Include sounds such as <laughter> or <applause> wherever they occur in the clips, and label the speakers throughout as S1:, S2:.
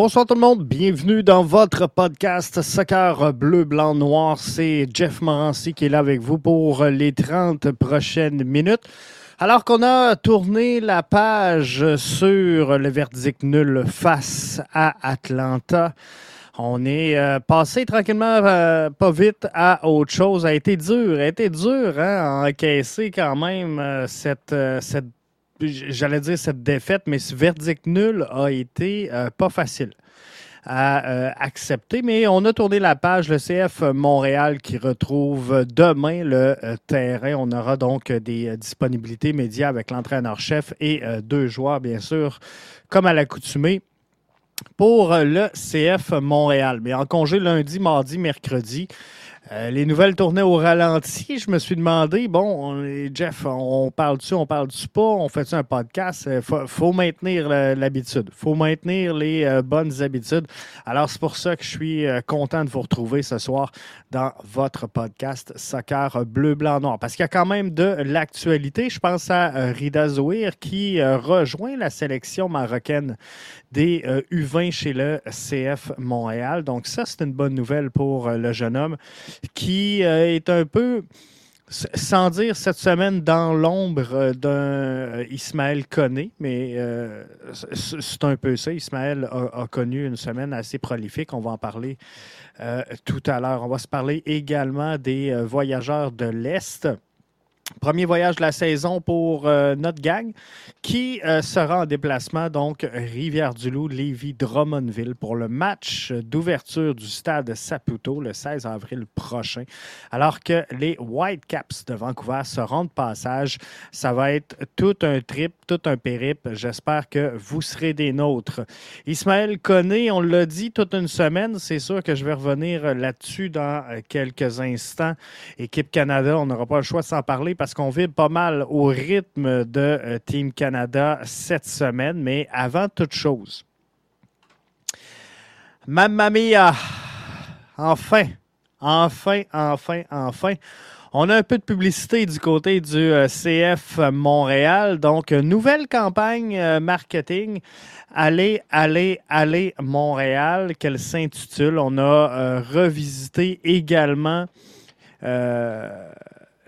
S1: Bonsoir tout le monde, bienvenue dans votre podcast Soccer Bleu, Blanc, Noir. C'est Jeff Morancy qui est là avec vous pour les 30 prochaines minutes. Alors qu'on a tourné la page sur le verdict nul face à Atlanta, on est euh, passé tranquillement, euh, pas vite, à autre chose. Ça a été dur, a été dur hein, à encaisser quand même euh, cette, cette j'allais dire cette défaite, mais ce verdict nul a été euh, pas facile à euh, accepter. Mais on a tourné la page, le CF Montréal qui retrouve demain le euh, terrain. On aura donc des disponibilités médias avec l'entraîneur-chef et deux joueurs, bien sûr, comme à l'accoutumée pour le CF Montréal. Mais en congé lundi, mardi, mercredi. Euh, les nouvelles tournaient au ralenti. Je me suis demandé, bon, Jeff, on parle-tu, on parle-tu pas, on fait-tu un podcast? Il euh, faut, maintenir l'habitude. faut maintenir les euh, bonnes habitudes. Alors, c'est pour ça que je suis content de vous retrouver ce soir dans votre podcast Soccer Bleu, Blanc, Noir. Parce qu'il y a quand même de l'actualité. Je pense à Rida Zouir qui rejoint la sélection marocaine des U20 chez le CF Montréal. Donc, ça, c'est une bonne nouvelle pour le jeune homme qui euh, est un peu sans dire cette semaine dans l'ombre d'un euh, Ismaël Koné, mais euh, c'est un peu ça. Ismaël a, connu une semaine assez prolifique. On va en parler tout à l'heure. On va se parler également des voyageurs de l'Est. Premier voyage de la saison pour euh, notre gang qui euh, sera en déplacement, donc Rivière-du-Loup, Lévis, Drummondville pour le match d'ouverture du stade Saputo le 16 avril prochain. Alors que les Whitecaps de Vancouver seront de passage. Ça va être tout un trip, tout un périple. J'espère que vous serez des nôtres. Ismaël connaît, on l'a dit toute une semaine. C'est sûr que je vais revenir là-dessus dans euh, quelques instants. Équipe Canada, on n'aura pas le choix de s'en parler parce qu'on vibre pas mal au rythme de euh, Team Canada cette semaine. Mais avant toute chose, Mamma mia! Enfin, enfin, enfin, enfin. On a un peu de publicité du côté du euh, CF Montréal. Donc, nouvelle campagne euh, marketing. Allez, allez, allez Montréal, qu'elle s'intitule. On a revisité également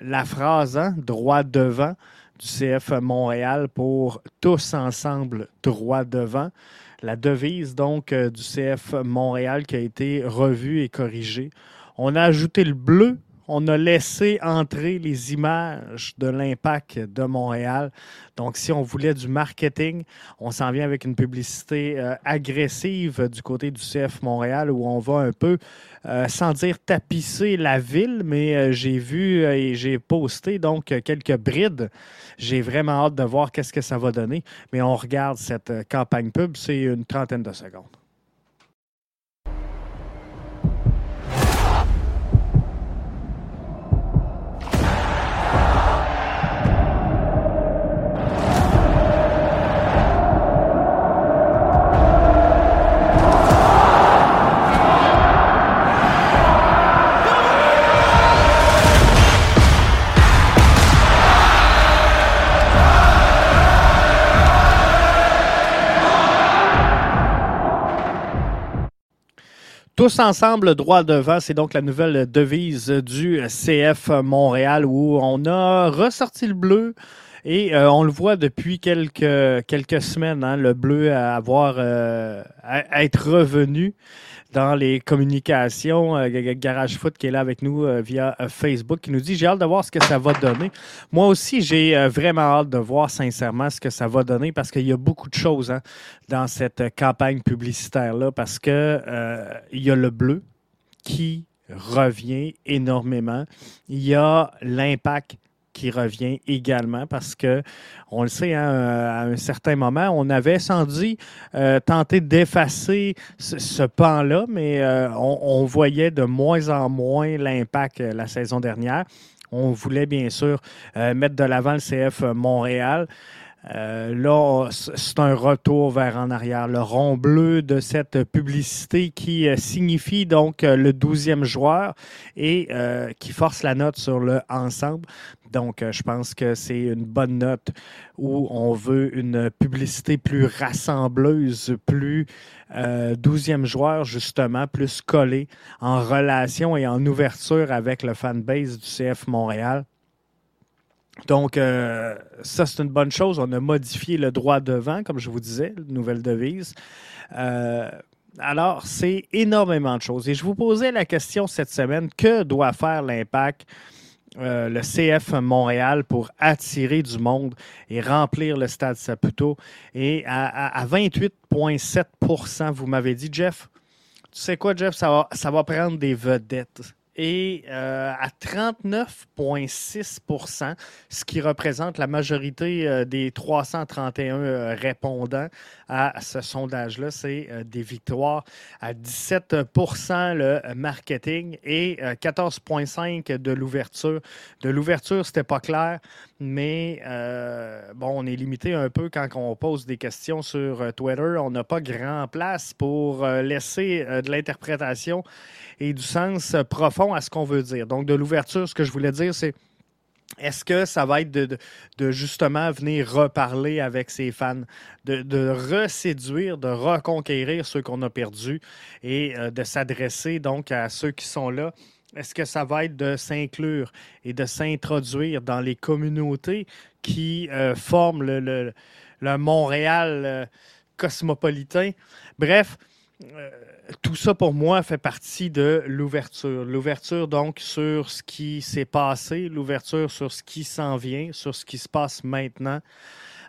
S1: la phrase hein, droit devant du CF Montréal pour tous ensemble droit devant. La devise donc euh, du CF Montréal qui a été revue et corrigée. On a ajouté le bleu on a laissé entrer les images de l'impact de Montréal. Donc, si on voulait du marketing, on s'en vient avec une publicité euh, agressive du côté du CF Montréal où on va un peu, euh, sans dire tapisser la ville, mais euh, j'ai vu et j'ai posté donc quelques brides. J'ai vraiment hâte de voir qu'est-ce que ça va donner. Mais on regarde cette campagne pub, c'est une trentaine de secondes. Tous ensemble, droit devant, c'est donc la nouvelle devise du CF Montréal où on a ressorti le bleu. Et euh, on le voit depuis quelques, quelques semaines, hein, le bleu à avoir euh, à être revenu dans les communications. Euh, Garage Foot qui est là avec nous euh, via euh, Facebook qui nous dit J'ai hâte de voir ce que ça va donner. Moi aussi, j'ai vraiment hâte de voir sincèrement ce que ça va donner parce qu'il y a beaucoup de choses hein, dans cette campagne publicitaire-là parce que il y a le bleu qui revient énormément. Il y a l'impact qui revient également parce que, on le sait, hein, à un certain moment, on avait sans dit euh, tenté d'effacer ce, pan-là, mais euh, on, voyait de moins en moins l'impact euh, la saison dernière. On voulait bien sûr mettre de l'avant le CF Montréal. Euh, là, c'est un retour vers en arrière. Le rond bleu de cette publicité qui euh, signifie donc euh, le douzième joueur et qui force la note sur le ensemble. Donc, je pense que c'est une bonne note où on veut une publicité plus rassembleuse, plus douzième joueur, justement, plus collé en relation et en ouverture avec le fanbase du CF Montréal. Donc, euh, ça, c'est une bonne chose. On a modifié le droit devant, comme je vous disais, nouvelle devise. Euh, alors, c'est énormément de choses. Et je vous posais la question cette semaine, que doit faire l'impact, euh, le CF Montréal, pour attirer du monde et remplir le stade Saputo? Et à, 28,7% vous m'avez dit, Jeff, tu sais quoi, Jeff, ça va, ça va prendre des vedettes et euh, à 39,6% ce qui représente la majorité euh, des 331 euh, répondants à ce sondage-là. C'est des victoires à 17% le marketing et 14,5% de l'ouverture. De l'ouverture, c'était pas clair, mais bon, on est limité un peu quand on pose des questions sur Twitter. On n'a pas grand place pour laisser de l'interprétation et du sens profond à ce qu'on veut dire. Donc, de l'ouverture, ce que je voulais dire, c'est est-ce que ça va être de, justement venir reparler avec ses fans, de, reséduire, de reconquérir ceux qu'on a perdus et euh, de s'adresser donc à ceux qui sont là? Est-ce que ça va être de s'inclure et de s'introduire dans les communautés qui euh, forment le, Montréal euh, cosmopolitain? Bref, tout ça, pour moi, fait partie de l'ouverture. L'ouverture, donc, sur ce qui s'est passé, l'ouverture sur ce qui s'en vient, sur ce qui se passe maintenant.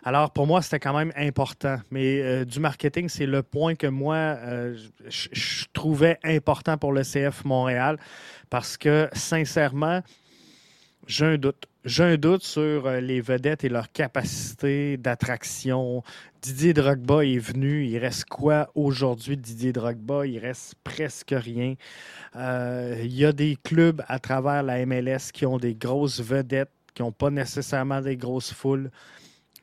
S1: Alors, pour moi, c'était quand même important. Mais euh, du marketing, c'est le point que moi, euh, je trouvais important pour le CF Montréal parce que, sincèrement, j'ai un doute. J'ai un doute sur euh, les vedettes et leur capacité d'attraction. Didier Drogba est venu. Il reste quoi aujourd'hui Didier Drogba? Il reste presque rien. Il y a des clubs à travers la MLS qui ont des grosses vedettes, qui n'ont pas nécessairement des grosses foules.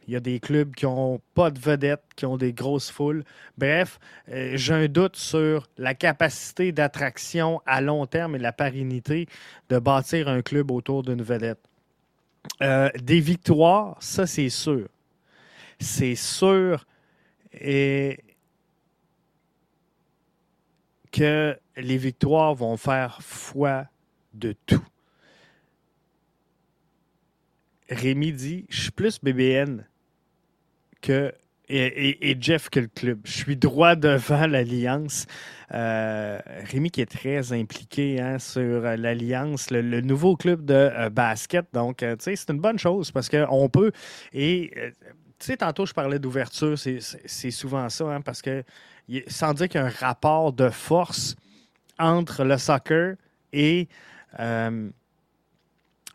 S1: Il y a des clubs qui n'ont pas de vedettes, qui ont des grosses foules. Bref, euh, j'ai un doute sur la capacité d'attraction à long terme et la pérennité de bâtir un club autour d'une vedette. Euh, des victoires, ça c'est sûr. C'est sûr et que les victoires vont faire foi de tout. Rémi dit Je suis plus BBN que et, Jeff que le club. Je suis droit devant l'Alliance. Euh, Rémi qui est très impliqué hein, sur l'Alliance, le, nouveau club de euh, basket. Donc, euh, tu sais, c'est une bonne chose parce qu'on peut. Et, tu sais, tantôt, je parlais d'ouverture. C'est souvent ça, hein, parce que sans dire qu'il y a un rapport de force entre le soccer et le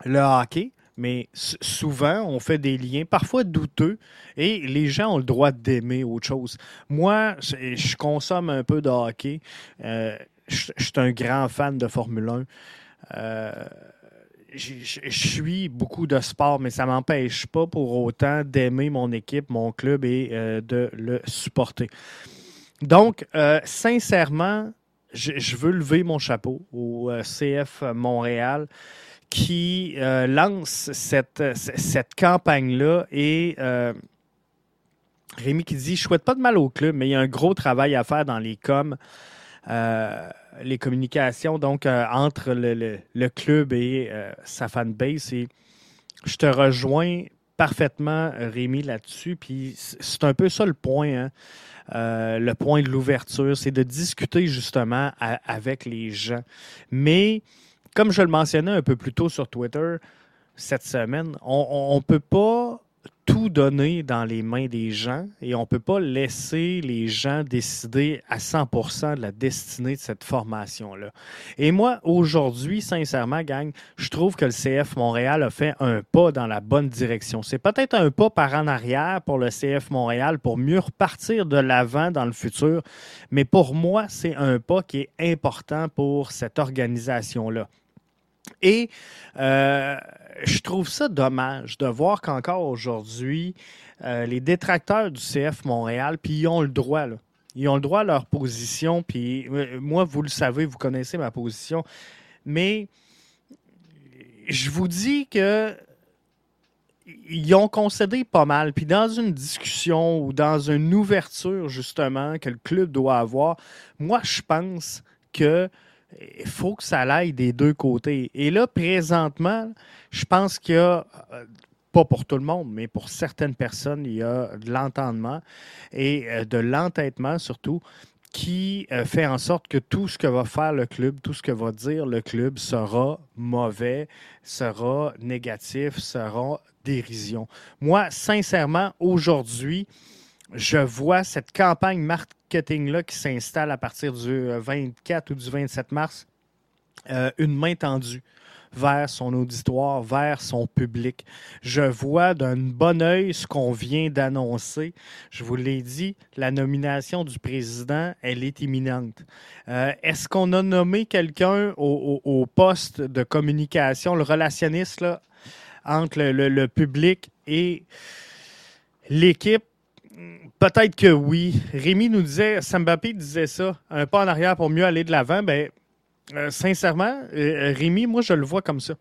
S1: hockey mais souvent, on fait des liens, parfois douteux, et les gens ont le droit d'aimer autre chose. Moi, je consomme un peu de hockey. Euh, je, suis un grand fan de Formule 1. Euh, je, suis beaucoup de sport, mais ça ne m'empêche pas pour autant d'aimer mon équipe, mon club et euh, de le supporter. Donc, sincèrement, je, veux lever mon chapeau au CF Montréal qui euh, lance cette, cette campagne-là et euh, Rémi qui dit Je souhaite pas de mal au club, mais il y a un gros travail à faire dans les coms, euh, les communications donc entre le, club et sa fanbase. Et je te rejoins parfaitement, Rémi, là-dessus. Puis c'est un peu ça le point. Hein. le point de l'ouverture, c'est de discuter justement avec les gens. Mais comme je le mentionnais un peu plus tôt sur Twitter cette semaine, on ne peut pas tout donner dans les mains des gens et on ne peut pas laisser les gens décider à 100% de la destinée de cette formation-là. Et moi, aujourd'hui, sincèrement, gang, je trouve que le CF Montréal a fait un pas dans la bonne direction. C'est peut-être un pas par en arrière pour le CF Montréal pour mieux repartir de l'avant dans le futur, mais pour moi, c'est un pas qui est important pour cette organisation-là. Et euh, je trouve ça dommage de voir qu'encore aujourd'hui, les détracteurs du CF Montréal, puis ils ont le droit, ils ont le droit à leur position, puis moi, vous le savez, vous connaissez ma position, mais je vous dis que ils ont concédé pas mal. Puis dans une discussion ou dans une ouverture, justement, que le club doit avoir, moi, je pense que il faut que ça aille des deux côtés. Et là, présentement, je pense qu'il y a, euh, pas pour tout le monde, mais pour certaines personnes, il y a de l'entendement et euh, de l'entêtement surtout qui euh, fait en sorte que tout ce que va faire le club, tout ce que va dire le club sera mauvais, sera négatif, sera dérision. Moi, sincèrement, aujourd'hui, je vois cette campagne qui s'installe à partir du 24 euh, ou du 27 mars, euh, une main tendue vers son auditoire, vers son public. Je vois d'un bon œil ce qu'on vient d'annoncer. Je vous l'ai dit, la nomination du président, elle est imminente. Euh, est-ce qu'on a nommé quelqu'un au, poste de communication, le relationniste entre le, public et l'équipe? Peut-être que oui. Rémi nous disait, Sambapé disait ça, un pas en arrière pour mieux aller de l'avant. Ben, euh, sincèrement, euh, Rémi, moi, je le vois comme ça.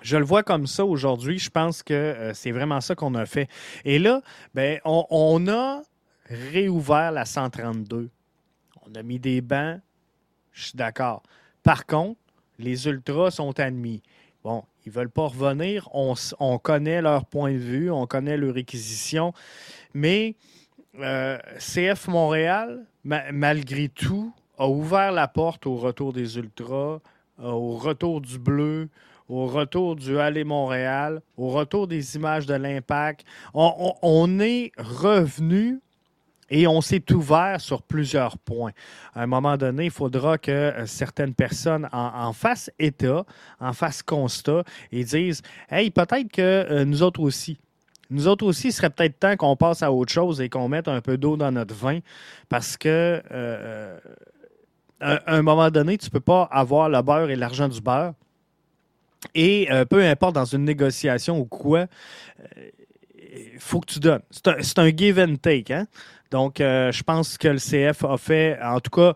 S1: Je le vois comme ça aujourd'hui. Je pense que euh, c'est vraiment ça qu'on a fait. Et là, ben, on, a réouvert la 132. On a mis des bancs. Je suis d'accord. Par contre, les ultras sont admis. Bon, ils veulent pas revenir. On, connaît leur point de vue, on connaît leur réquisition. Mais CF Montréal, malgré tout, a ouvert la porte au retour des Ultras, euh, au retour du bleu, au retour du Aller Montréal, au retour des images de l'impact. On, est revenu et on s'est ouvert sur plusieurs points. À un moment donné, il faudra que euh, certaines personnes en, fassent état, en fassent constat et disent Hey, peut-être que euh, nous autres aussi, nous autres aussi, il serait peut-être temps qu'on passe à autre chose et qu'on mette un peu d'eau dans notre vin parce que à un moment donné, tu ne peux pas avoir le beurre et l'argent du beurre. Et euh, peu importe dans une négociation ou quoi, il euh, faut que tu donnes. C'est un, give and take. Hein? Donc, euh, je pense que le CF a fait, en tout cas,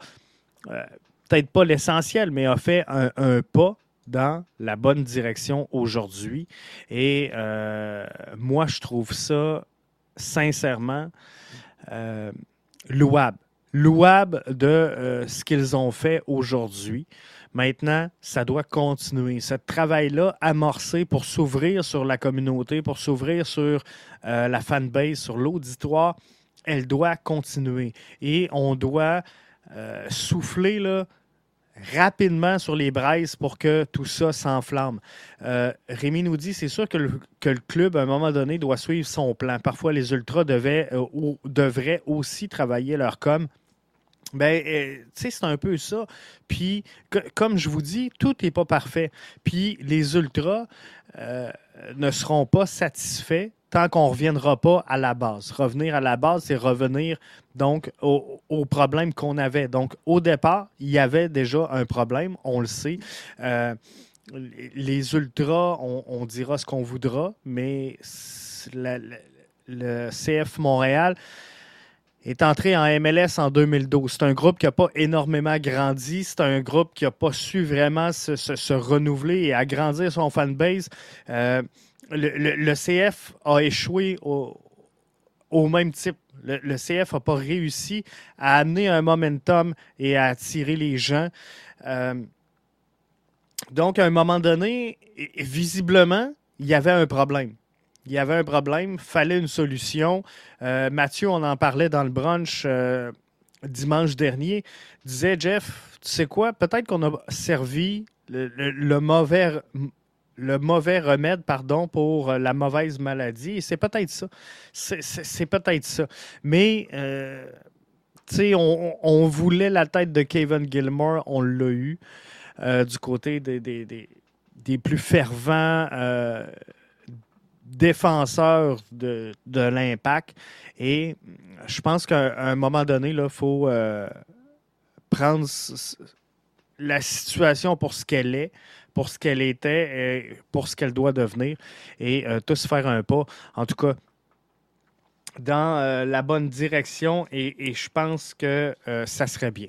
S1: peut-être pas l'essentiel, mais a fait un, pas dans la bonne direction aujourd'hui. Et moi, je trouve ça sincèrement louable louable de euh, ce qu'ils ont fait aujourd'hui. Maintenant, ça doit continuer. Ce travail-là, amorcé pour s'ouvrir sur la communauté, pour s'ouvrir sur euh, la fanbase, sur l'auditoire, elle doit continuer. Et on doit euh, souffler rapidement sur les braises pour que tout ça s'enflamme. Rémi nous dit, c'est sûr que le, club, à un moment donné, doit suivre son plan. Parfois, les ultras ou, devraient aussi travailler leur com ben, euh, c'est un peu ça. Puis, comme je vous dis, tout n'est pas parfait. Puis, les ultras euh, ne seront pas satisfaits tant qu'on ne reviendra pas à la base. Revenir à la base, c'est revenir donc au, problème qu'on avait. Donc, au départ, il y avait déjà un problème, on le sait. Euh, les ultras, on, dira ce qu'on voudra, mais le CF Montréal est entré en MLS en 2012. C'est un groupe qui n'a pas énormément grandi. C'est un groupe qui n'a pas su vraiment se, renouveler et agrandir son fanbase. Euh, le, CF a échoué au, même type. Le, CF n'a pas réussi à amener un momentum et à attirer les gens. Euh, donc, à un moment donné, visiblement, il y avait un problème il y avait un problème, fallait une solution. Euh, Mathieu, on en parlait dans le brunch euh, dimanche dernier, disait Jeff, tu sais quoi, peut-être qu'on a servi le, mauvais le mauvais remède pardon, pour la mauvaise maladie. c'est peut-être ça. C'est peut-être ça. Mais, euh, tu sais, on, voulait la tête de Kevin Gilmore, on l'a eu. du côté des, des, des plus fervents défenseur de, l'impact. Et je pense qu'à un moment donné, il faut euh, prendre la situation pour ce qu'elle est, pour ce qu'elle était, et pour ce qu'elle doit devenir, et tous faire un pas, en tout cas, dans la bonne direction, et, je pense que ça serait bien.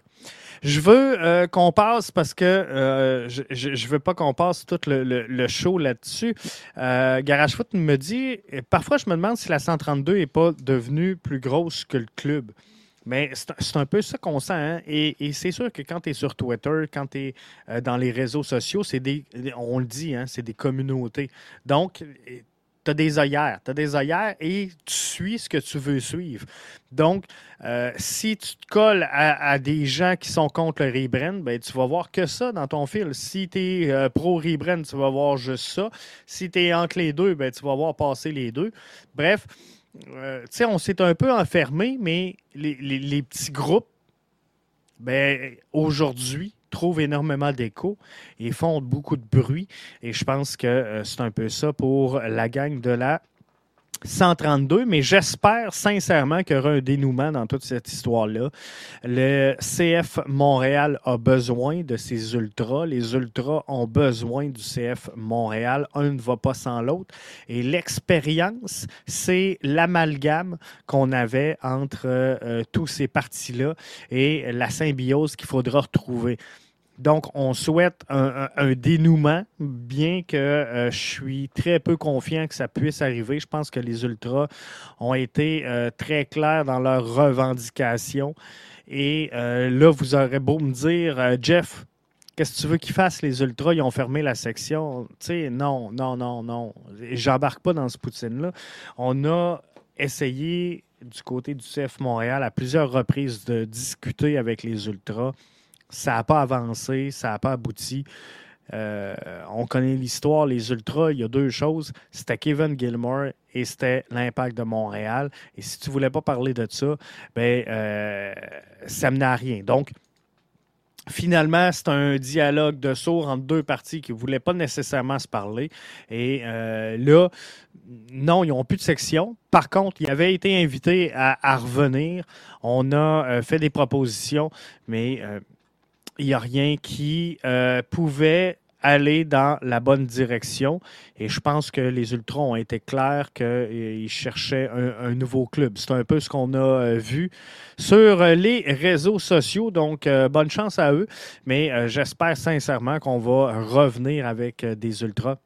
S1: Je veux qu'on passe parce que je ne veux pas qu'on passe tout le, show là-dessus. Garage Foot me dit parfois, je me demande si la 132 n'est pas devenue plus grosse que le club. Mais c'est un peu ça qu'on sent. Hein. Et, c'est sûr que quand tu es sur Twitter, quand tu es euh, dans les réseaux sociaux, c'est des, on le dit, hein, c'est des communautés. Donc, tu as des œillères. Tu as des œillères et tu suis ce que tu veux suivre. Donc, euh, si tu te colles à, des gens qui sont contre le rebrand, ben, tu vas voir que ça dans ton fil. Si tu es euh, pro rebrand, tu vas voir juste ça. Si tu es entre les deux, ben, tu vas voir passer les deux. Bref, on s'est un peu enfermé, mais les, petits groupes, ben, aujourd'hui, trouvent énormément d'écho et font beaucoup de bruit. Et je pense que euh, c'est un peu ça pour la gang de la 132, mais j'espère sincèrement qu'il y aura un dénouement dans toute cette histoire-là. Le CF Montréal a besoin de ses ultras. Les ultras ont besoin du CF Montréal. Un ne va pas sans l'autre. Et l'expérience, c'est l'amalgame qu'on avait entre euh, tous ces partis-là et la symbiose qu'il faudra retrouver. Donc, on souhaite un, dénouement, bien que euh, je suis très peu confiant que ça puisse arriver. Je pense que les Ultras ont été euh, très clairs dans leurs revendications. Et euh, là, vous aurez beau me dire, Jeff, qu'est-ce que tu veux qu'ils fassent, les Ultras? Ils ont fermé la section. Tu sais, non, non, non, non. J'embarque pas dans ce poutine-là. On a essayé du côté du CF Montréal à plusieurs reprises de discuter avec les Ultras. Ça n'a pas avancé, ça n'a pas abouti. Euh, on connaît l'histoire, les Ultras, il y a deux choses. C'était Kevin Gilmore et c'était l'Impact de Montréal. Et si tu ne voulais pas parler de ça, ben, euh, ça menait à rien. Donc, Finalement, c'est un dialogue de sourds entre deux parties qui ne voulaient pas nécessairement se parler. Et euh, là, non, ils n'ont plus de section. Par contre, ils avaient été invités à, revenir. On a fait des propositions, mais il n'y a rien qui euh, pouvait aller dans la bonne direction. Et je pense que les Ultras ont été clairs qu'ils euh, cherchaient un, nouveau club. C'est un peu ce qu'on a euh, vu sur les réseaux sociaux. Donc, bonne chance à eux. Mais j'espère sincèrement qu'on va revenir avec des Ultras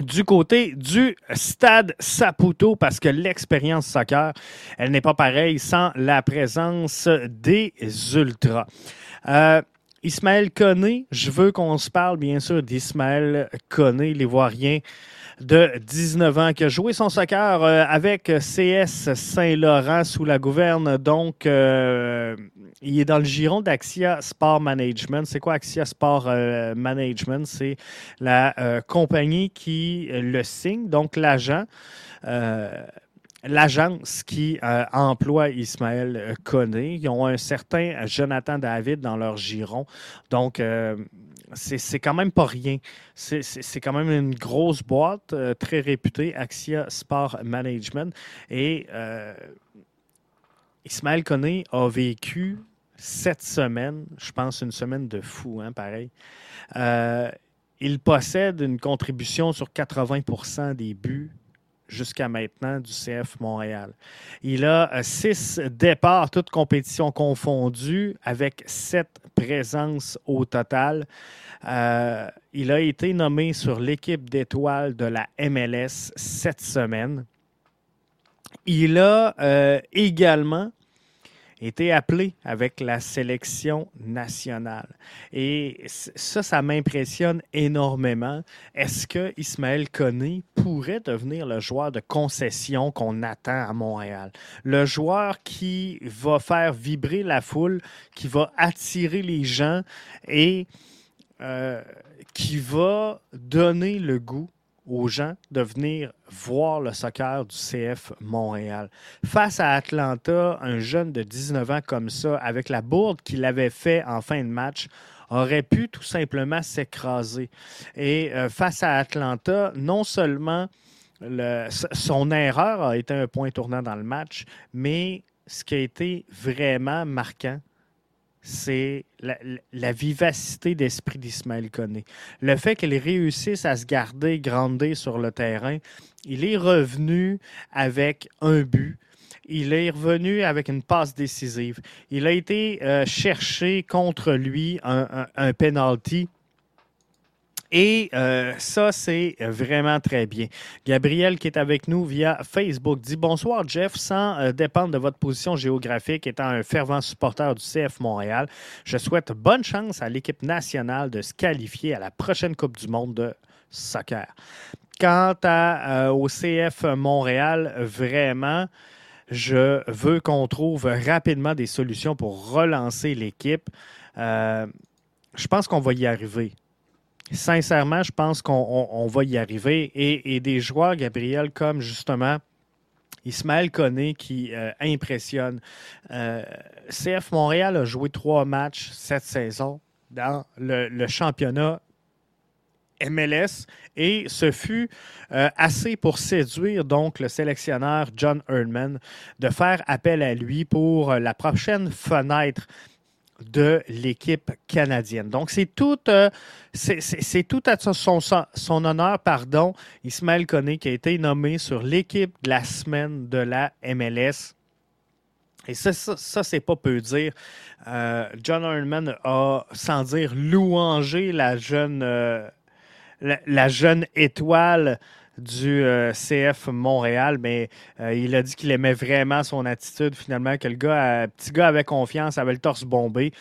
S1: du côté du stade Saputo parce que l'expérience soccer, elle n'est pas pareille sans la présence des Ultras. Euh, Ismaël Koné, je veux qu'on se parle bien sûr d'Ismaël Koné, l'Ivoirien de 19 ans, qui a joué son soccer euh, avec CS Saint-Laurent sous la gouverne. Donc, euh, il est dans le giron d'Axia Sport Management. C'est quoi Axia Sport Management? C'est la compagnie qui le signe, donc l'agent l'agence qui euh, emploie Ismaël Koné. Ils ont un certain Jonathan David dans leur giron. Donc, euh, c'est quand même pas rien. C'est quand même une grosse boîte euh, très réputée, Axia Sport Management. Et Ismaël Koné a vécu cette semaine, je pense une semaine de fou, hein, pareil. il possède une contribution sur 80% des buts jusqu'à maintenant du CF Montréal. Il a euh, six départs, toutes compétitions confondues, avec sept présences au total. Euh, il a été nommé sur l'équipe d'étoiles de la MLS cette semaine. Il a euh, également été appelé avec la sélection nationale. Et ça, ça m'impressionne énormément. Est-ce que Ismaël Koné pourrait devenir le joueur de concession qu'on attend à Montréal? Le joueur qui va faire vibrer la foule, qui va attirer les gens et euh, qui va donner le goût aux gens de venir voir le soccer du CF Montréal. Face à Atlanta, un jeune de 19 ans comme ça, avec la bourde qu'il avait fait en fin de match, aurait pu tout simplement s'écraser. Et euh, face à Atlanta, non seulement son erreur a été un point tournant dans le match, mais ce qui a été vraiment marquant, c'est la, vivacité d'esprit d'Ismaël Koné. Le fait qu'il réussisse à se garder grandé sur le terrain, il est revenu avec un but. Il est revenu avec une passe décisive. Il a été euh, cherché contre lui un, un penalty et euh, ça, c'est vraiment très bien. Gabriel, qui est avec nous via Facebook, dit Bonsoir, Jeff. Sans euh, dépendre de votre position géographique, étant un fervent supporter du CF Montréal, je souhaite bonne chance à l'équipe nationale de se qualifier à la prochaine Coupe du Monde de soccer. Quant à, euh, au CF Montréal, vraiment, je veux qu'on trouve rapidement des solutions pour relancer l'équipe. je pense qu'on va y arriver sincèrement, je pense qu'on va y arriver. Et, des joueurs, Gabriel, comme justement Ismaël Koné qui euh, impressionne. Euh, CF Montréal a joué trois matchs cette saison dans le, championnat MLS et ce fut euh, assez pour séduire donc le sélectionneur John Erdman de faire appel à lui pour la prochaine fenêtre de l'équipe canadienne. Donc, c'est tout, euh, à son, honneur, pardon, Ismaël Koné, qui a été nommé sur l'équipe de la semaine de la MLS. Et ça, ça, c'est pas peu dire. Euh, John Ironman a, sans dire, louangé la jeune, euh, la, jeune étoile du euh, CF Montréal, mais euh, il a dit qu'il aimait vraiment son attitude finalement, que le gars, petit gars avait confiance, avait le torse bombé.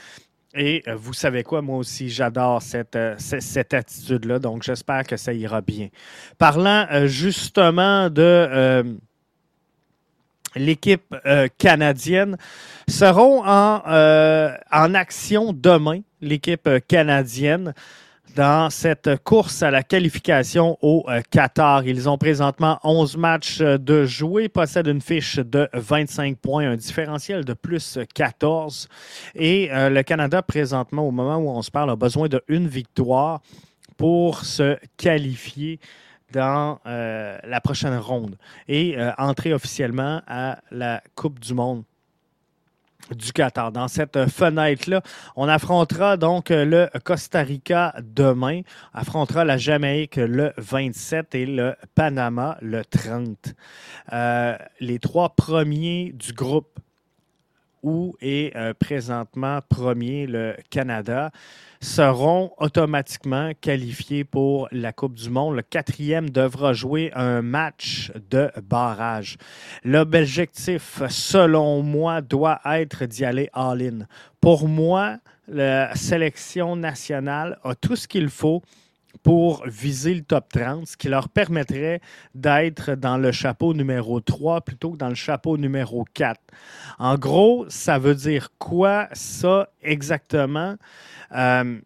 S1: Et euh, vous savez quoi, moi aussi, j'adore cette, cette attitude-là, donc j'espère que ça ira bien. Parlant justement de l'équipe canadienne, seront en, en action demain, l'équipe canadienne dans cette course à la qualification au euh, Qatar. Ils ont présentement 11 matchs euh, de jouer, possèdent une fiche de 25 points, un différentiel de plus 14. Et euh, le Canada, présentement, au moment où on se parle, a besoin d'une victoire pour se qualifier dans la prochaine ronde et entrer officiellement à la Coupe du Monde du Qatar. Dans cette fenêtre-là, on affrontera donc le Costa Rica demain, affrontera la Jamaïque le 27 et le Panama le 30. Euh, les trois premiers du groupe où est euh, présentement premier le Canada seront automatiquement qualifiés pour la Coupe du Monde. Le quatrième devra jouer un match de barrage. L'objectif, selon moi, doit être d'y aller all-in. Pour moi, la sélection nationale a tout ce qu'il faut pour viser le top 30, ce qui leur permettrait d'être dans le chapeau numéro 3 plutôt que dans le chapeau numéro 4. En gros, ça veut dire quoi ça exactement? Euh,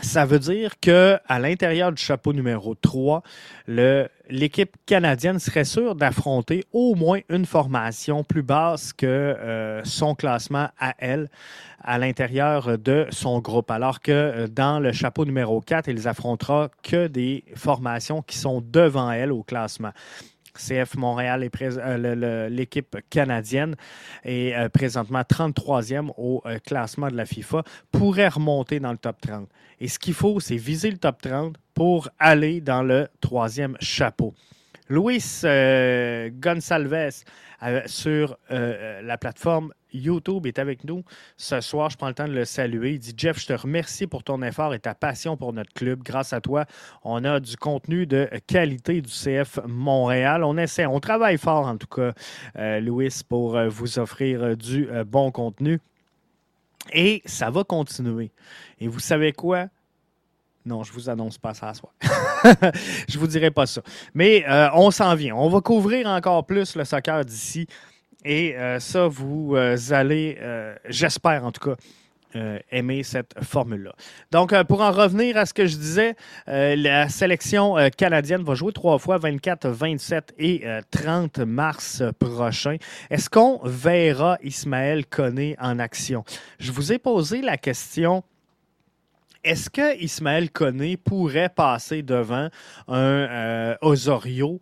S1: ça veut dire que à l'intérieur du chapeau numéro 3, l'équipe canadienne serait sûre d'affronter au moins une formation plus basse que euh, son classement à elle à l'intérieur de son groupe. Alors que euh, dans le chapeau numéro 4, ils affrontera que des formations qui sont devant elle au classement. CF Montréal et euh, l'équipe canadienne est euh, présentement 33e au euh, classement de la FIFA, pourrait remonter dans le top 30. Et ce qu'il faut, c'est viser le top 30 pour aller dans le troisième chapeau. Luis Gonsalves sur la plateforme YouTube est avec nous ce soir. Je prends le temps de le saluer. Il dit Jeff, je te remercie pour ton effort et ta passion pour notre club. Grâce à toi, on a du contenu de qualité du CF Montréal. On essaie, on travaille fort en tout cas, euh, Louis, pour euh, vous offrir euh, du bon contenu. Et ça va continuer. Et vous savez quoi? Non, je vous annonce pas ça à soi. <laughs> je vous dirai pas ça. Mais on s'en vient. On va couvrir encore plus le soccer d'ici et euh, ça, vous euh, allez, euh, j'espère en tout cas, aimer cette formule-là. Donc, pour en revenir à ce que je disais, la sélection canadienne va jouer trois fois, 24, 27 et 30 mars prochain. Est-ce qu'on verra Ismaël Koné en action? Je vous ai posé la question est-ce que Ismaël Koné pourrait passer devant un Osorio?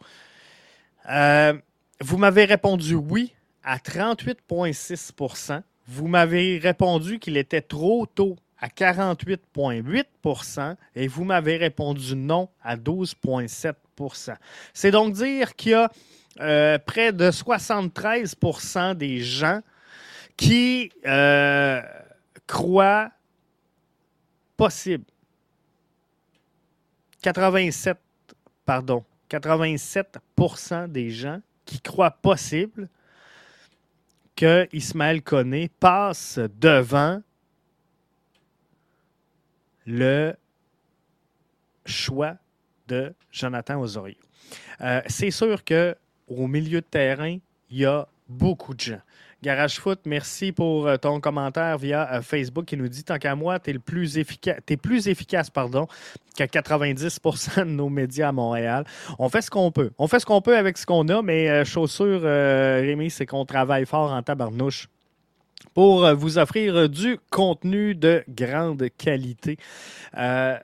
S1: vous m'avez répondu oui à 38,6% vous m'avez répondu qu'il était trop tôt à 48,8% et vous m'avez répondu non à 12,7% C'est donc dire qu'il y a euh, près de 73% des gens qui euh, croient possible. 87, pardon, 87% des gens qui croient possible Ismaël Koné passe devant le choix de Jonathan Osorio. Euh, c'est sûr que au milieu de terrain, il y a beaucoup de gens. Garage Foot, merci pour euh, ton commentaire via euh, Facebook qui nous dit tant qu'à moi, tu es, plus efficace, es plus efficace pardon, que 90% de nos médias à Montréal. On fait ce qu'on peut. On fait ce qu'on peut avec ce qu'on a, mais chaussure, Rémi, c'est qu'on travaille fort en tabarnouche pour euh, vous offrir euh, du contenu de grande qualité. Euh,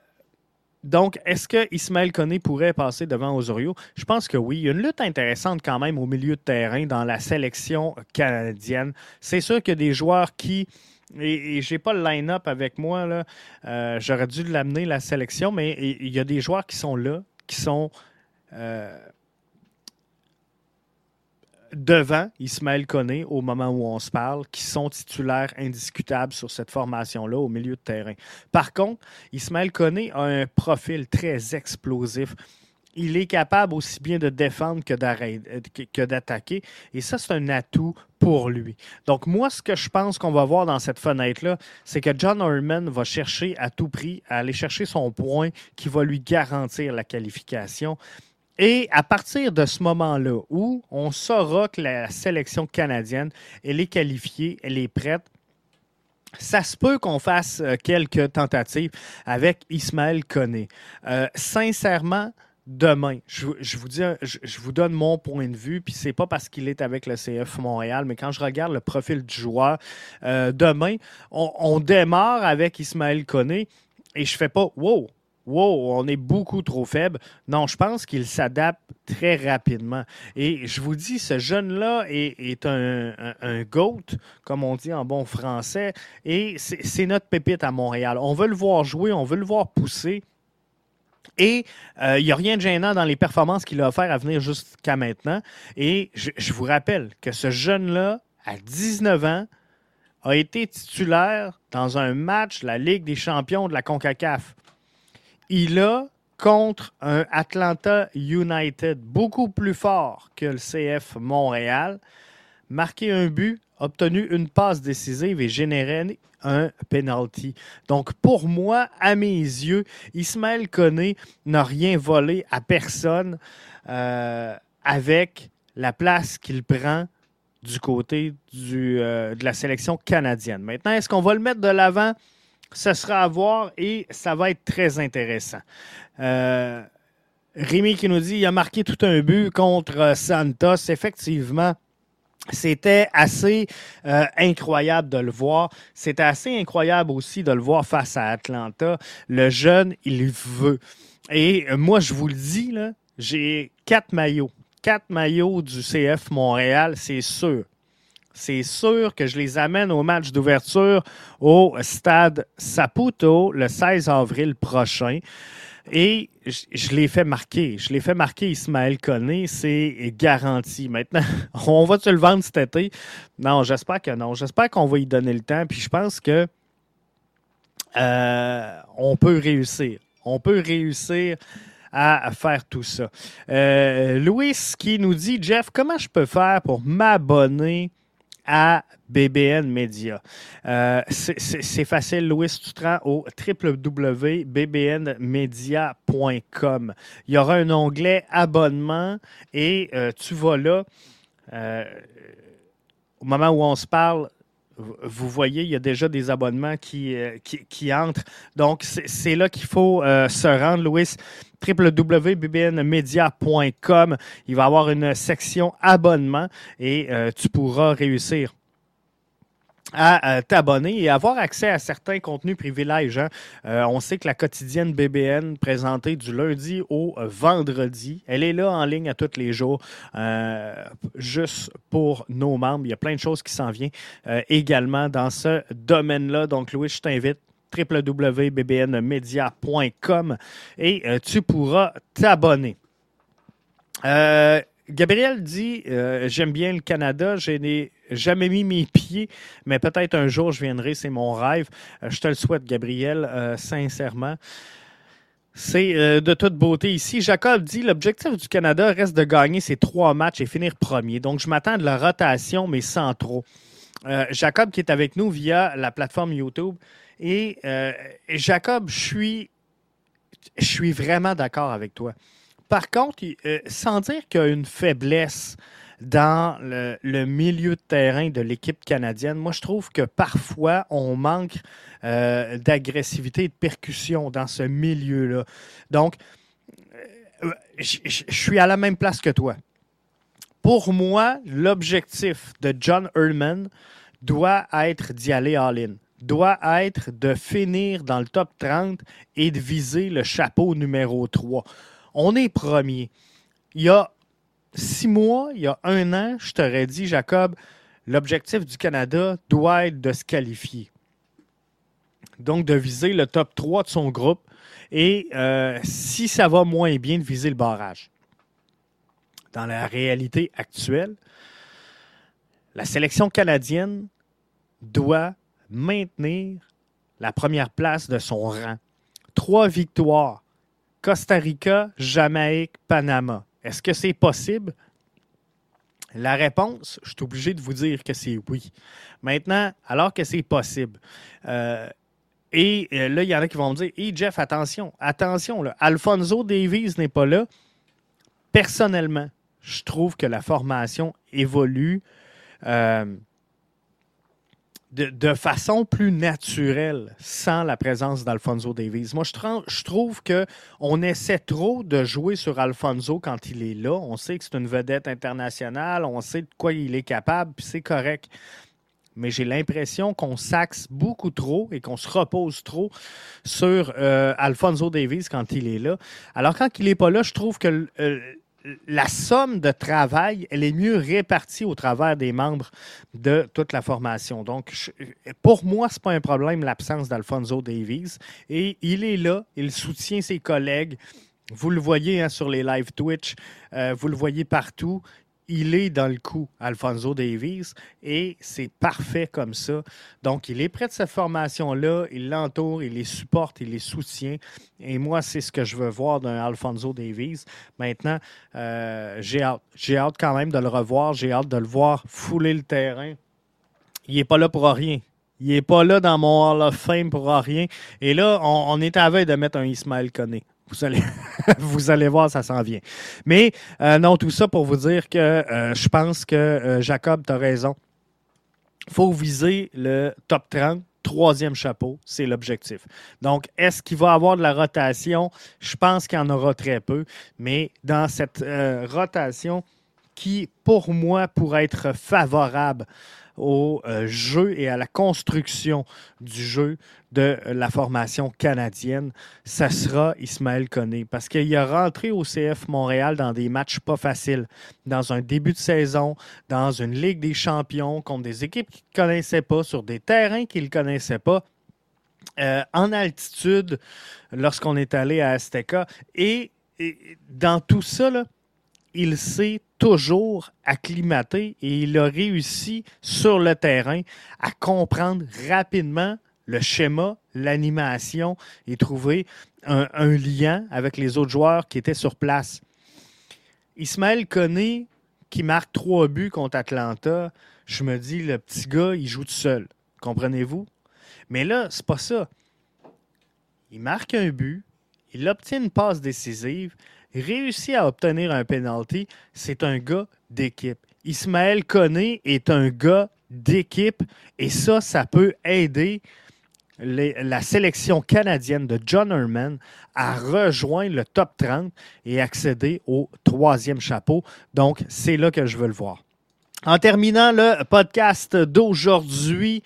S1: donc, est-ce que Ismaël Koné pourrait passer devant Osorio? Je pense que oui. Il y a une lutte intéressante quand même au milieu de terrain dans la sélection canadienne. C'est sûr qu'il y a des joueurs qui et, je n'ai pas le line-up avec moi. là. J'aurais dû l'amener, la sélection, mais il y a des joueurs qui sont là, qui sont devant Ismaël Koné au moment où on se parle, qui sont titulaires indiscutables sur cette formation-là au milieu de terrain. Par contre, Ismaël Koné a un profil très explosif. Il est capable aussi bien de défendre que d'attaquer. Et ça, c'est un atout pour lui. Donc, moi, ce que je pense qu'on va voir dans cette fenêtre-là, c'est que John Orman va chercher à tout prix à aller chercher son point qui va lui garantir la qualification. Et à partir de ce moment-là, où on saura que la sélection canadienne, elle est qualifiée, elle est prête, ça se peut qu'on fasse euh, quelques tentatives avec Ismaël Koné. Euh, sincèrement, demain, je, vous dis, je, vous donne mon point de vue, puis c'est pas parce qu'il est avec le CF Montréal, mais quand je regarde le profil du joueur, euh, demain, on, on, démarre avec Ismaël Koné et je fais pas wow, wow, on est beaucoup trop faible. Non, je pense qu'il s'adapte très rapidement. Et je vous dis, ce jeune-là est, un, GOAT, comme on dit en bon français, et c'est notre pépite à Montréal. On veut le voir jouer, on veut le voir pousser. Et euh, il n'y a rien de gênant dans les performances qu'il a offert à venir jusqu'à maintenant. Et je, je vous rappelle que ce jeune-là, à 19 ans, a été titulaire dans un match de la Ligue des champions de la CONCACAF il a contre un Atlanta United beaucoup plus fort que le CF Montréal, marqué un but, obtenu une passe décisive et généré un penalty. Donc, pour moi, à mes yeux, Ismaël Koné n'a rien volé à personne euh, avec la place qu'il prend du côté euh, de la sélection canadienne. Maintenant, est-ce qu'on va le mettre de l'avant? Ce sera à voir et ça va être très intéressant. Euh, Rémi qui nous dit il a marqué tout un but contre Santos. Effectivement, c'était assez euh, incroyable de le voir. C'était assez incroyable aussi de le voir face à Atlanta. Le jeune, il veut. Et moi, je vous le dis, j'ai quatre maillots. Quatre maillots du CF Montréal, c'est sûr c'est sûr que je les amène au match d'ouverture au stade Saputo le 16 avril prochain. Et je, l'ai fait marquer. Je l'ai fait marquer Ismaël Koné. C'est garanti. Maintenant, <laughs> on va-tu le vendre cet été? Non, j'espère que non. J'espère qu'on va y donner le temps. Puis je pense que euh, on peut réussir. On peut réussir à faire tout ça. Euh, Louis qui nous dit Jeff, comment je peux faire pour m'abonner à BBN Media. Euh, c'est facile, Louis, tu te rends au www.bbnmedia.com. Il y aura un onglet abonnement et euh, tu vas là. Euh, au moment où on se parle, vous voyez, il y a déjà des abonnements qui, entrent. Donc, c'est là qu'il faut se rendre, Louis www.bbnmedia.com. Il va y avoir une section abonnement et euh, tu pourras réussir à t'abonner et avoir accès à certains contenus privilèges. Hein. Euh, on sait que la quotidienne BBN présentée du lundi au vendredi, elle est là en ligne à tous les jours, euh, juste pour nos membres. Il y a plein de choses qui s'en viennent euh, également dans ce domaine-là. Donc, Louis, je t'invite www.bbnmedia.com et tu pourras t'abonner. Gabriel dit J'aime bien le Canada, j'ai jamais mis mes pieds, mais peut-être un jour je viendrai, c'est mon rêve. Euh, je te le souhaite, Gabriel, euh, sincèrement. C'est euh, de toute beauté ici. Jacob dit l'objectif du Canada reste de gagner ses trois matchs et finir premier. Donc, je m'attends de la rotation, mais sans trop. Jacob qui est avec nous via la plateforme YouTube. Et, Jacob, je suis, je suis vraiment d'accord avec toi. Par contre, sans dire qu'il y a une faiblesse dans le, milieu de terrain de l'équipe canadienne. Moi, je trouve que parfois, on manque euh, d'agressivité et de percussion dans ce milieu-là. Donc, euh, je suis à la même place que toi. Pour moi, l'objectif de John Ehrman doit être d'y aller all-in doit être de finir dans le top 30 et de viser le chapeau numéro 3. On est premier. Il y a six mois, il y a un an, je t'aurais dit, Jacob, l'objectif du Canada doit être de se qualifier. Donc, de viser le top 3 de son groupe et euh, si ça va moins bien, de viser le barrage. Dans la réalité actuelle, la sélection canadienne doit maintenir la première place de son rang. Trois victoires. Costa Rica, Jamaïque, Panama. Est-ce que c'est possible? La réponse, je suis obligé de vous dire que c'est oui. Maintenant, alors que c'est possible, euh, et euh, là, il y en a qui vont me dire Hey Jeff, attention, attention, là, Alfonso Davies n'est pas là. Personnellement, je trouve que la formation évolue. Euh, de, façon plus naturelle sans la présence d'Alfonso Davies. Moi, je, trouve qu'on essaie trop de jouer sur Alfonso quand il est là. On sait que c'est une vedette internationale, on sait de quoi il est capable, puis c'est correct. Mais j'ai l'impression qu'on s'axe beaucoup trop et qu'on se repose trop sur euh, Alfonso Davies quand il est là. Alors, quand il n'est pas là, je trouve que euh, la somme de travail, elle est mieux répartie au travers des membres de toute la formation. Donc, pour moi, ce n'est pas un problème l'absence d'Alfonso Davies. Et il est là, il soutient ses collègues. Vous le voyez hein, sur les live Twitch, euh, vous le voyez partout il est dans le coup, Alfonso Davies, et c'est parfait comme ça. Donc, il est près de cette formation-là, il l'entoure, il les supporte, il les soutient. Et moi, c'est ce que je veux voir d'un Alfonso Davies. Maintenant, euh, j'ai hâte. Quand même de le revoir. J'ai hâte de le voir fouler le terrain. Il n'est pas là pour rien. Il n'est pas là dans mon Hall of Fame pour rien. Et là, on, est à veille de mettre un Ismaël Koné. Vous allez, <laughs> vous allez voir, ça s'en vient. Mais euh, non, tout ça pour vous dire que euh, je pense que euh, Jacob, tu as raison. Il faut viser le top 30. Troisième chapeau, c'est l'objectif. Donc, est-ce qu'il va y avoir de la rotation? Je pense qu'il y en aura très peu. Mais dans cette rotation qui, pour moi, pourrait être favorable au euh, jeu et à la construction du jeu de la formation canadienne, ça sera Ismaël Koné. Parce qu'il a rentré au CF Montréal dans des matchs pas faciles, dans un début de saison, dans une Ligue des champions, contre des équipes qu'il ne connaissait pas, sur des terrains qu'il ne connaissait pas. Euh, en altitude, lorsqu'on est allé à Azteca. Et, et dans tout ça, là, il s'est toujours acclimaté et il a réussi sur le terrain à comprendre rapidement le schéma, l'animation et trouver un, lien avec les autres joueurs qui étaient sur place. Ismaël Koné, qui marque trois buts contre Atlanta, je me dis, le petit gars, il joue tout seul. Comprenez-vous? Mais là, c'est pas ça. Il marque un but, il obtient une passe décisive, réussit à obtenir un penalty, c'est un gars d'équipe. Ismaël Koné est un gars d'équipe et ça, ça peut aider la sélection canadienne de John Herman à rejoindre le top 30 et accéder au troisième chapeau. Donc, c'est là que je veux le voir. En terminant le podcast d'aujourd'hui,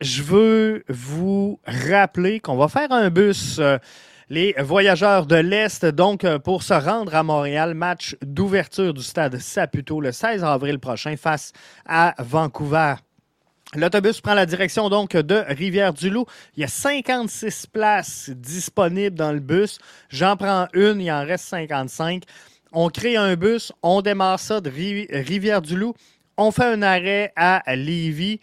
S1: je veux vous rappeler qu'on va faire un bus. Euh, les voyageurs de l'Est, donc, euh, pour se rendre à Montréal, match d'ouverture du stade Saputo le 16 avril prochain face à Vancouver. L'autobus prend la direction donc de Rivière-du-Loup. Il y a 56 places disponibles dans le bus. J'en prends une, il en reste 55. On crée un bus, on démarre ça de Rivière-du-Loup on fait un arrêt à Lévis.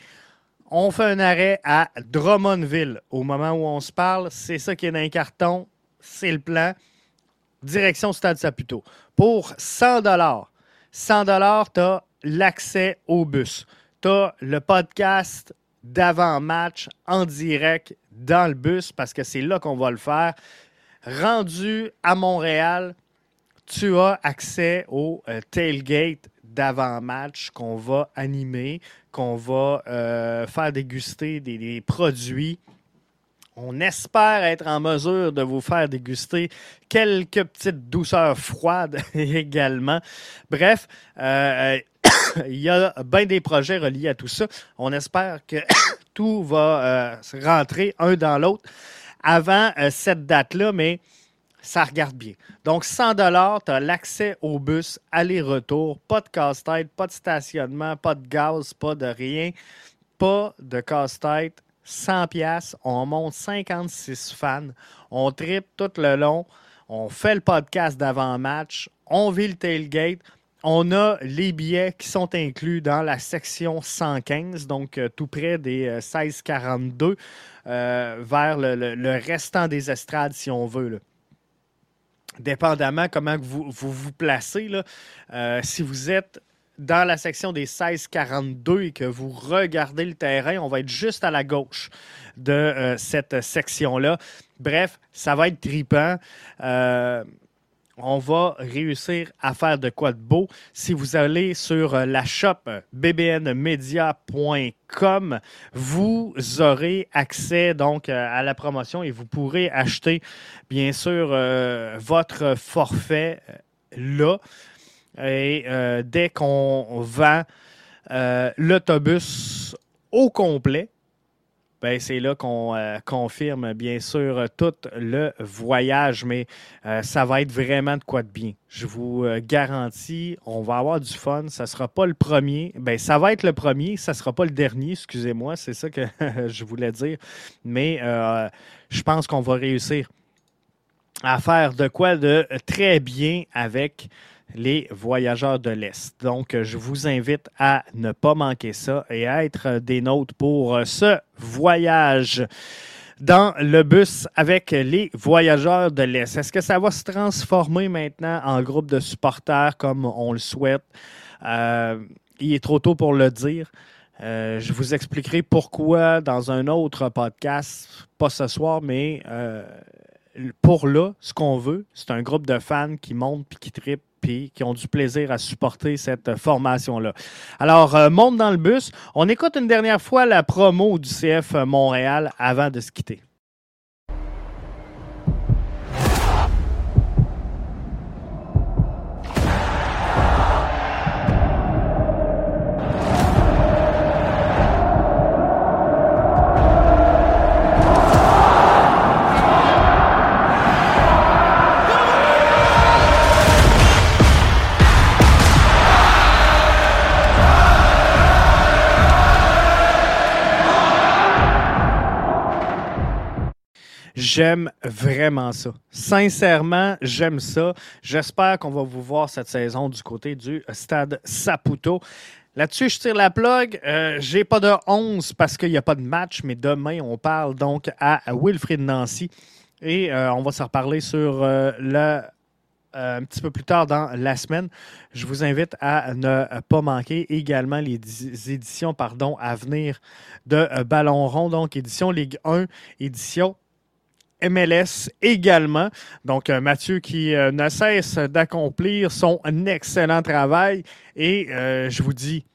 S1: On fait un arrêt à Drummondville. Au moment où on se parle, c'est ça qui est dans un carton. C'est le plan. Direction Stade Saputo. Pour 100 100 tu as l'accès au bus. Tu as le podcast d'avant-match en direct dans le bus parce que c'est là qu'on va le faire. Rendu à Montréal, tu as accès au euh, tailgate d'avant-match qu'on va animer, qu'on va euh, faire déguster des, produits. On espère être en mesure de vous faire déguster quelques petites douceurs froides <laughs> également. Bref, euh, <coughs> il y a bien des projets reliés à tout ça. On espère que <coughs> tout va rentrer un dans l'autre avant cette date-là, mais ça regarde bien. Donc, 100 tu as l'accès au bus aller-retour, pas de casse-tête, pas de stationnement, pas de gaz, pas de rien, pas de casse-tête. 100 pièces, on monte 56 fans, on tripe tout le long, on fait le podcast d'avant-match, on vit le tailgate, on a les billets qui sont inclus dans la section 115, donc euh, tout près des 1642, euh, euh, vers le, restant des estrades, si on veut. Dépendamment comment vous vous, placez, si vous êtes dans la section des 1642 et que vous regardez le terrain, on va être juste à la gauche de euh, cette section-là. Bref, ça va être tripant. Euh, on va réussir à faire de quoi de beau. Si vous allez sur euh, la shop bbnmedia.com, vous aurez accès donc à la promotion et vous pourrez acheter bien sûr votre forfait là. Et dès qu'on vend l'autobus au complet, ben, c'est là qu'on euh, confirme bien sûr tout le voyage, mais euh, ça va être vraiment de quoi de bien. Je vous euh, garantis, on va avoir du fun. Ça ne sera pas le premier. Ben, ça va être le premier, ça ne sera pas le dernier, excusez-moi, c'est ça que <laughs> je voulais dire. Mais je pense qu'on va réussir à faire de quoi de très bien avec les voyageurs de l'Est. Donc, je vous invite à ne pas manquer ça et à être des nôtres pour ce voyage dans le bus avec les voyageurs de l'Est. Est-ce que ça va se transformer maintenant en groupe de supporters comme on le souhaite? Euh, il est trop tôt pour le dire. Euh, je vous expliquerai pourquoi dans un autre podcast, pas ce soir, mais euh, pour là, ce qu'on veut, c'est un groupe de fans qui montent et qui tripent qui ont du plaisir à supporter cette formation-là. Alors, euh, monte dans le bus. On écoute une dernière fois la promo du CF Montréal avant de se quitter. J'aime vraiment ça. Sincèrement, j'aime ça. J'espère qu'on va vous voir cette saison du côté du stade Saputo. Là-dessus, je tire la plug. Euh, J'ai pas de 11 parce qu'il n'y a pas de match, mais demain, on parle donc à Wilfrid Nancy. Et euh, on va se reparler sur euh, le euh, un petit peu plus tard dans la semaine. Je vous invite à ne pas manquer également les éditions pardon, à venir de Ballon Rond, donc édition Ligue 1, édition MLS également. Donc, euh, Mathieu qui euh, ne cesse d'accomplir son excellent travail. Et euh, je vous dis,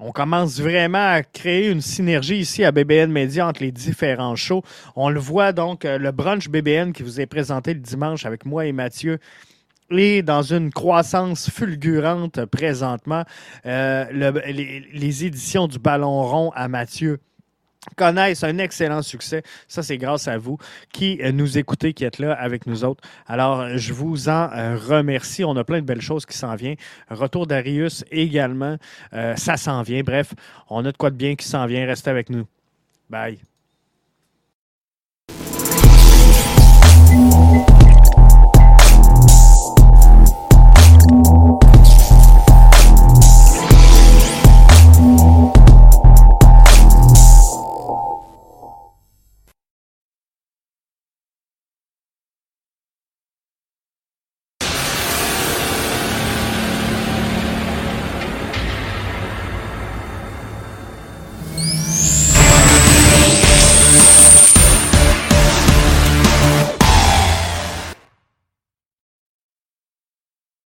S1: on commence vraiment à créer une synergie ici à BBN Media entre les différents shows. On le voit donc, le brunch BBN qui vous est présenté le dimanche avec moi et Mathieu est dans une croissance fulgurante présentement. les, éditions du Ballon rond à Mathieu connaissent un excellent succès. Ça, c'est grâce à vous qui euh, nous écoutez, qui êtes là avec nous autres. Alors, je vous en euh, remercie. On a plein de belles choses qui s'en viennent. Retour d'Arius également. Euh, ça s'en vient. Bref, on a de quoi de bien qui s'en vient. Restez avec nous. Bye.